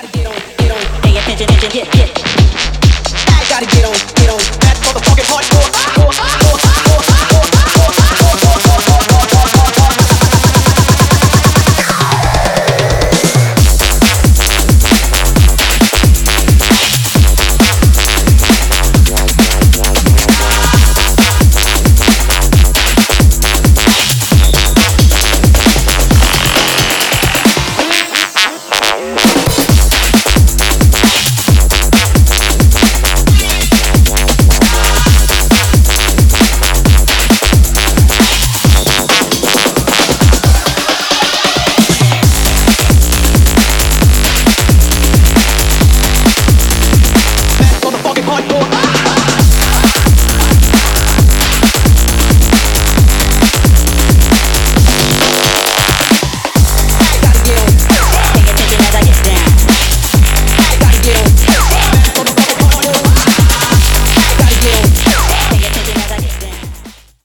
Gotta get on, get on, pay attention, attention, get, get. I gotta get on,